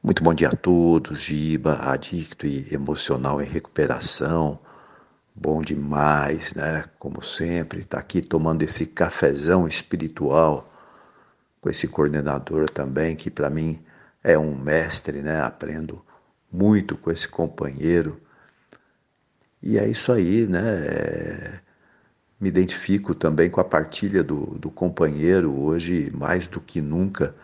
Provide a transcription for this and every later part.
Muito bom dia a todos, Giba, adicto e emocional em recuperação. Bom demais, né? Como sempre, tá aqui tomando esse cafezão espiritual com esse coordenador também, que para mim é um mestre, né? Aprendo muito com esse companheiro. E é isso aí, né? É... Me identifico também com a partilha do, do companheiro hoje, mais do que nunca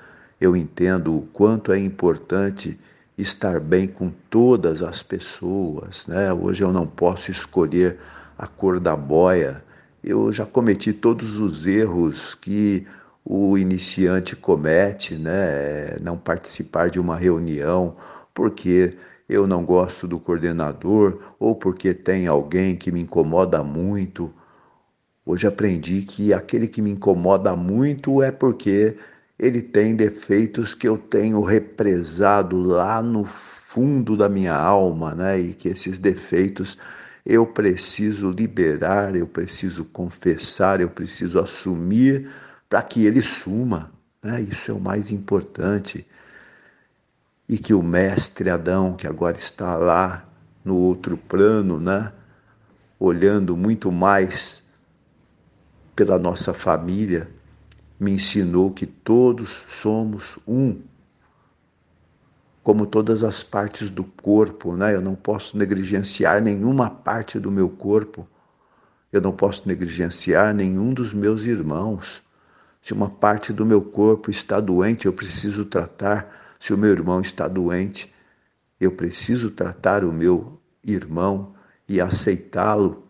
eu entendo o quanto é importante estar bem com todas as pessoas. Né? Hoje eu não posso escolher a cor da boia. Eu já cometi todos os erros que o iniciante comete, né? Não participar de uma reunião porque eu não gosto do coordenador ou porque tem alguém que me incomoda muito. Hoje aprendi que aquele que me incomoda muito é porque ele tem defeitos que eu tenho represado lá no fundo da minha alma, né? E que esses defeitos eu preciso liberar, eu preciso confessar, eu preciso assumir para que ele suma, né? Isso é o mais importante. E que o mestre Adão, que agora está lá no outro plano, né? Olhando muito mais pela nossa família, me ensinou que todos somos um, como todas as partes do corpo, né? Eu não posso negligenciar nenhuma parte do meu corpo. Eu não posso negligenciar nenhum dos meus irmãos. Se uma parte do meu corpo está doente, eu preciso tratar. Se o meu irmão está doente, eu preciso tratar o meu irmão e aceitá-lo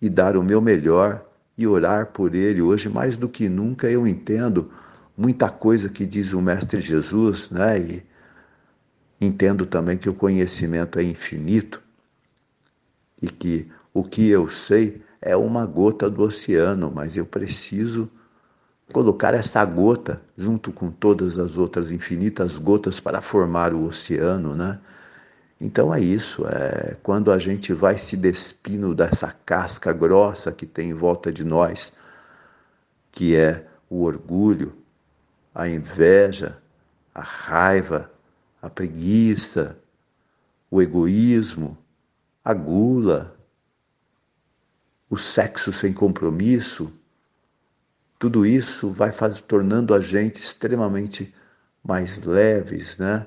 e dar o meu melhor e orar por ele. Hoje, mais do que nunca, eu entendo muita coisa que diz o Mestre Jesus, né? E entendo também que o conhecimento é infinito e que o que eu sei é uma gota do oceano, mas eu preciso colocar essa gota junto com todas as outras infinitas gotas para formar o oceano, né? Então é isso, é quando a gente vai se despindo dessa casca grossa que tem em volta de nós, que é o orgulho, a inveja, a raiva, a preguiça, o egoísmo, a gula, o sexo sem compromisso, tudo isso vai faz, tornando a gente extremamente mais leves, né?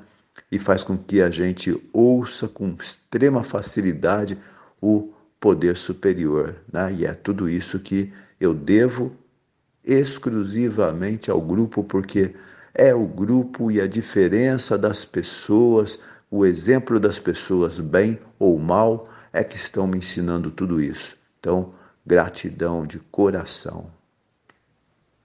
E faz com que a gente ouça com extrema facilidade o poder superior. Né? E é tudo isso que eu devo exclusivamente ao grupo, porque é o grupo e a diferença das pessoas, o exemplo das pessoas, bem ou mal, é que estão me ensinando tudo isso. Então, gratidão de coração.